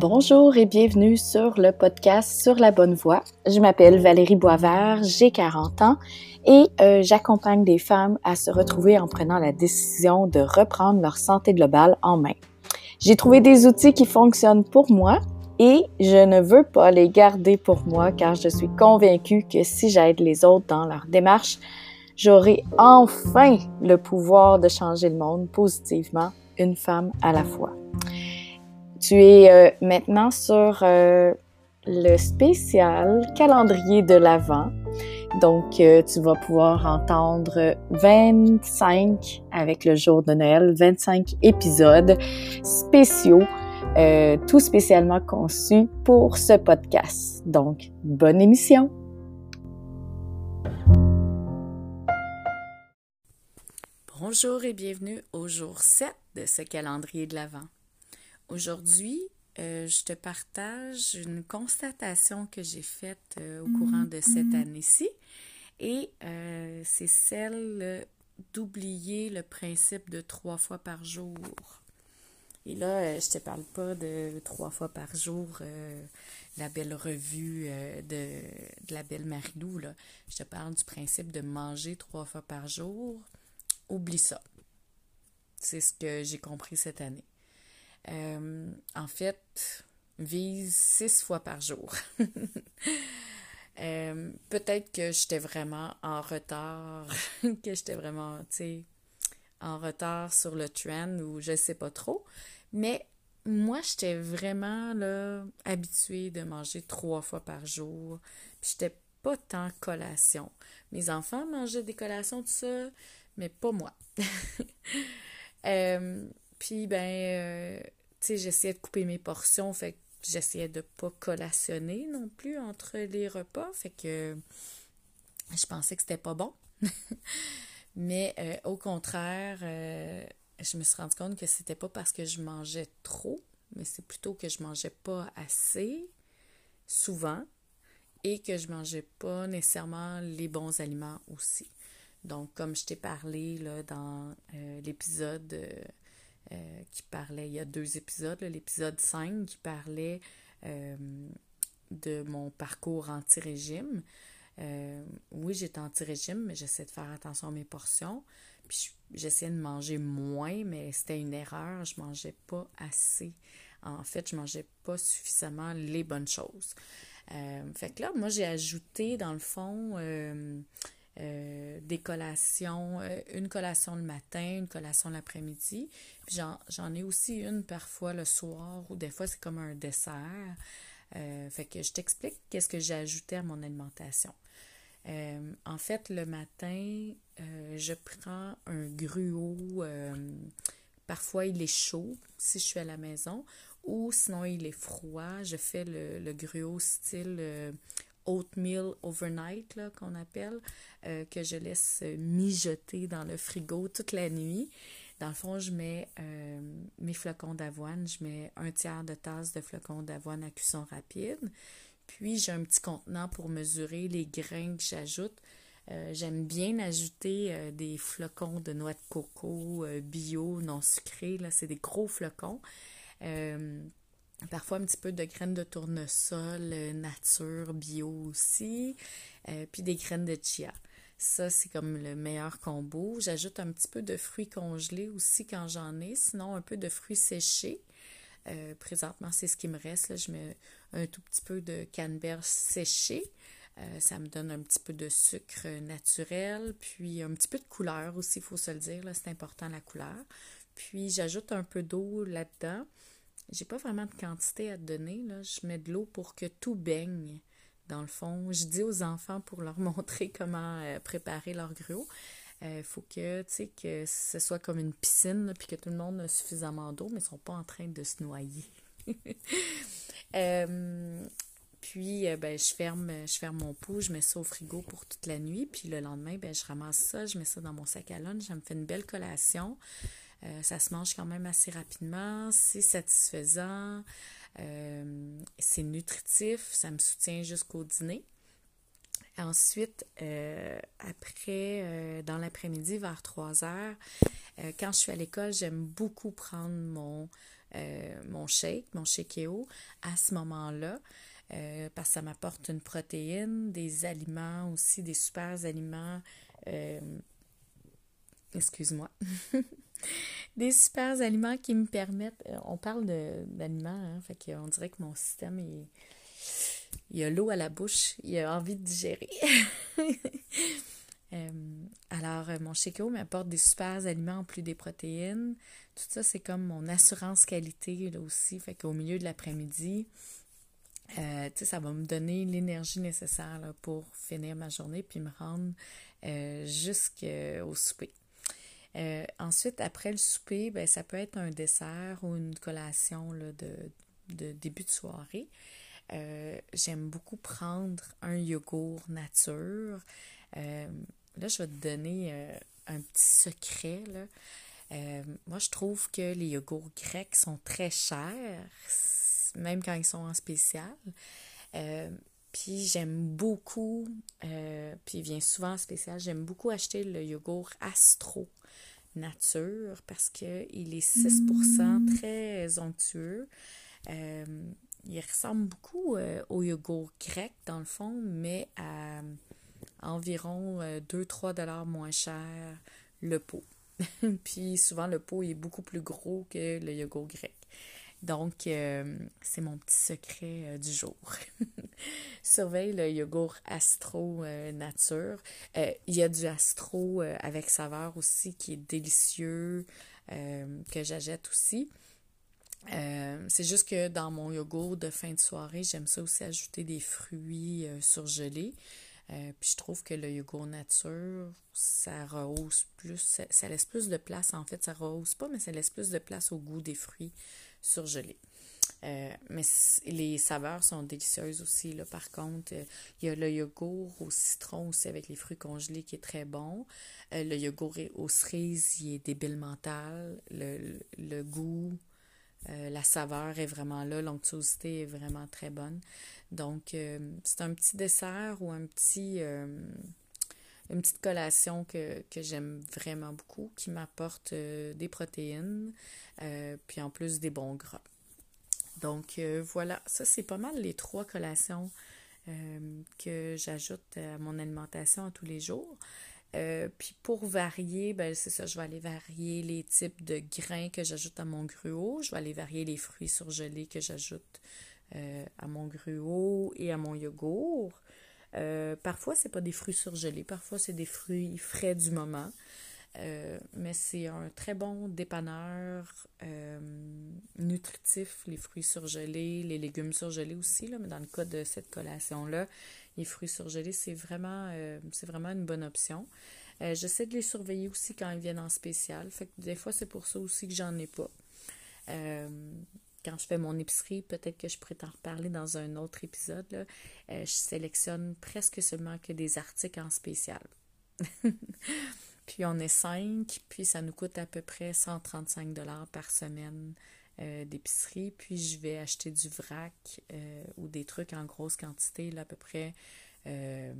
Bonjour et bienvenue sur le podcast Sur la bonne voie. Je m'appelle Valérie Boisvert, j'ai 40 ans et euh, j'accompagne des femmes à se retrouver en prenant la décision de reprendre leur santé globale en main. J'ai trouvé des outils qui fonctionnent pour moi et je ne veux pas les garder pour moi car je suis convaincue que si j'aide les autres dans leur démarche, j'aurai enfin le pouvoir de changer le monde positivement, une femme à la fois. Tu es euh, maintenant sur euh, le spécial calendrier de l'Avent. Donc, euh, tu vas pouvoir entendre 25 avec le jour de Noël, 25 épisodes spéciaux, tout spécialement conçus pour ce podcast. Donc, bonne émission! Bonjour et bienvenue au jour 7 de ce calendrier de l'Avent. Aujourd'hui, euh, je te partage une constatation que j'ai faite euh, au courant de cette mm-hmm. année-ci et euh, c'est celle d'oublier le principe de trois fois par jour. Et là, je te parle pas de trois fois par jour, la belle revue de, de, la belle Marilou. Là. Je te parle du principe de manger trois fois par jour. Oublie ça. C'est ce que j'ai compris cette année. Euh, en fait, vise six fois par jour. Euh, peut-être que j'étais vraiment en retard, que j'étais vraiment, tu sais, en retard sur le trend ou je sais pas trop. Mais moi, j'étais vraiment là, habituée de manger trois fois par jour. Puis j'étais pas tant collation. Mes enfants mangeaient des collations, tout ça, mais pas moi. euh, puis, ben, j'essayais de couper mes portions, fait que j'essayais de pas collationner non plus entre les repas, fait que je pensais que c'était pas bon. Mais euh, au contraire, euh, je me suis rendu compte que c'était pas parce que je mangeais trop, mais c'est plutôt que je mangeais pas assez souvent et que je mangeais pas nécessairement les bons aliments aussi. Donc, comme je t'ai parlé là, dans l'épisode euh, qui parlait, il y a deux épisodes, l'épisode 5 qui parlait euh, de mon parcours anti-régime. Euh, oui, j'étais anti-régime, mais j'essaie de faire attention à mes portions. Puis j'essayais de manger moins, mais c'était une erreur. Je mangeais pas assez. En fait, je mangeais pas suffisamment les bonnes choses. fait que là, moi, j'ai ajouté, dans le fond, euh, des collations, euh, une collation le matin, une collation l'après-midi. j'en ai aussi une parfois le soir ou des fois c'est comme un dessert. Euh, fait que je t'explique qu'est-ce que j'ai ajouté à mon alimentation. en fait, le matin, je prends un gruau. parfois, il est chaud si je suis à la maison ou sinon il est froid. Je fais le, le gruau style oatmeal overnight, qu'on appelle, euh, que je laisse mijoter dans le frigo toute la nuit. Dans le fond, je mets euh, mes flocons d'avoine, je mets un tiers de tasse de flocons d'avoine à cuisson rapide. Puis, j'ai un petit contenant pour mesurer les grains que j'ajoute. Euh, j'aime bien ajouter des flocons de noix de coco bio, non sucrés. Là, c'est des gros flocons. Parfois un petit peu de graines de tournesol, euh, nature, bio aussi, euh, puis des graines de chia. Ça, c'est comme le meilleur combo. J'ajoute un petit peu de fruits congelés aussi quand j'en ai, sinon un peu de fruits séchés. Euh, présentement, c'est ce qui me reste. Je mets un tout petit peu de canneberge séché. ça me donne un petit peu de sucre naturel, puis un petit peu de couleur aussi, il faut se le dire. C'est important la couleur. Puis j'ajoute un peu d'eau là-dedans. J'ai pas vraiment de quantité à te donner. Là. Je mets de l'eau pour que tout baigne. Dans le fond, je dis aux enfants pour leur montrer comment euh, préparer leur gruau. Il euh, faut que, que ce soit comme une piscine, puis que tout le monde a suffisamment d'eau, mais ils sont pas en train de se noyer. Euh, puis, ben, je ferme, je ferme mon pot, je mets ça au frigo pour toute la nuit. Puis le lendemain, ben, je ramasse ça, je mets ça dans mon sac à lunch. Ça me fait une belle collation. Euh, ça se mange quand même assez rapidement, c'est satisfaisant, euh, c'est nutritif, ça me soutient jusqu'au dîner. Ensuite, euh, après, dans l'après-midi, vers 3 heures, quand je suis à l'école, j'aime beaucoup prendre mon mon shake, mon shakeeo à ce moment-là. parce que ça m'apporte une protéine, des aliments aussi, des super aliments. Excuse-moi. des super aliments qui me permettent. On parle d'aliments, hein, fait qu'on dirait que mon système est il a l'eau à la bouche, il a envie de digérer. Euh, alors, euh, mon Sheko m'apporte des super aliments en plus des protéines. Tout ça, c'est comme mon assurance qualité là aussi. Fait qu'au milieu de l'après-midi, euh, ça va me donner l'énergie nécessaire pour finir ma journée puis me rendre jusqu'au souper. Ensuite, après le souper, ben, ça peut être un dessert ou une collation là, de, de début de soirée. Euh, j'aime beaucoup prendre un yogourt nature. Euh, là, je vais te donner euh, un petit secret. moi, je trouve que les yogourts grecs sont très chers, même quand ils sont en spécial. Puis j'aime beaucoup, puis il vient souvent en spécial, j'aime beaucoup acheter le yogourt Astro nature parce qu'il est 6% très onctueux il ressemble beaucoup euh, au yogourt grec, dans le fond, mais à environ 2-3 euh, dollars moins cher le pot. Puis souvent, le pot est beaucoup plus gros que le yogourt grec. Donc, euh, c'est mon petit secret du jour. Surveille le yogourt Astro Nature. Il y a du Astro avec saveur aussi qui est délicieux, que j'achète aussi. Euh, c'est juste que dans mon yogourt de fin de soirée, j'aime ça aussi ajouter des fruits euh, surgelés. Euh, puis je trouve que le yogourt nature, ça rehausse plus, ça, laisse plus de place en fait, ça rehausse pas, mais ça laisse plus de place au goût des fruits surgelés. mais les saveurs sont délicieuses aussi. Là. Par contre, il y a le yogourt au citron aussi avec les fruits congelés qui est très bon. le yogourt aux cerises, il est débile mental. Le, le goût, euh, la saveur est vraiment là, l'onctuosité est vraiment très bonne. Donc, euh, c'est un petit dessert ou un petit, euh, une petite collation que, j'aime vraiment beaucoup, qui m'apporte des protéines, puis en plus des bons gras. Donc, voilà, ça c'est pas mal les trois collations que j'ajoute à mon alimentation à tous les jours. Euh, puis pour varier, ben c'est ça, je vais aller varier les types de grains que j'ajoute à mon gruau. Je vais aller varier les fruits surgelés que j'ajoute euh, à mon gruau et à mon yogourt. Euh, parfois, c'est pas des fruits surgelés, parfois c'est des fruits frais du moment. mais c'est un très bon dépanneur nutritif, les fruits surgelés, les légumes surgelés aussi, là, mais dans le cas de cette collation-là, les fruits surgelés, c'est vraiment, euh, c'est vraiment une bonne option. Euh, j'essaie de les surveiller aussi quand ils viennent en spécial. Fait que des fois, c'est pour ça aussi que j'en ai pas. Euh, quand je fais mon épicerie, peut-être que je pourrais t'en reparler dans un autre épisode. je sélectionne presque seulement que des articles en spécial. puis on est cinq, puis ça nous coûte à peu près 135 dollars par semaine d'épicerie, puis je vais acheter du vrac ou des trucs en grosse quantité, là, à peu près euh,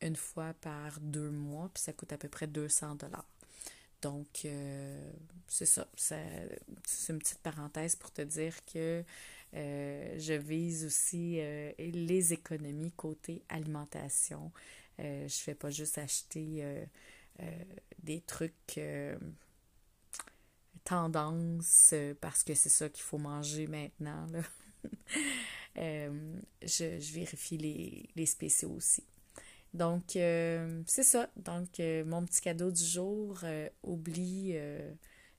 une fois par deux mois, puis ça coûte à peu près 200 dollars. Donc, euh, c'est ça. C'est une petite parenthèse pour te dire que euh, je vise aussi les économies côté alimentation. je ne fais pas juste acheter des trucs tendance parce que c'est ça qu'il faut manger maintenant. je, vérifie les, les spéciaux aussi. Donc, euh, c'est ça. Donc, euh, mon petit cadeau du jour, euh, oublie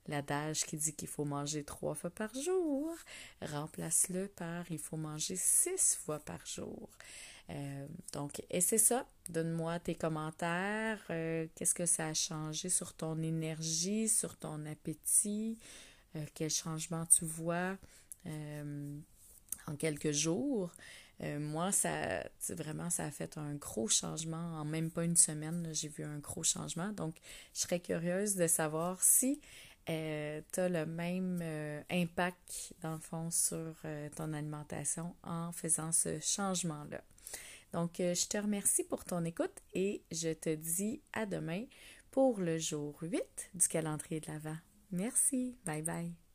l'adage qui dit qu'il faut manger trois fois par jour. Remplace-le par il faut manger six fois par jour. donc, et c'est ça. Donne-moi tes commentaires. Qu'est-ce que ça a changé sur ton énergie, sur ton appétit? quel changement tu vois en quelques jours? Euh, moi, ça, vraiment, ça a fait un gros changement. En même pas une semaine, j'ai vu un gros changement. Donc, je serais curieuse de savoir si euh, tu as le même euh, impact, dans le fond, sur ton alimentation en faisant ce changement-là. Donc, je te remercie pour ton écoute et je te dis à demain pour le jour 8 du calendrier de l'Avent. Merci. Bye bye.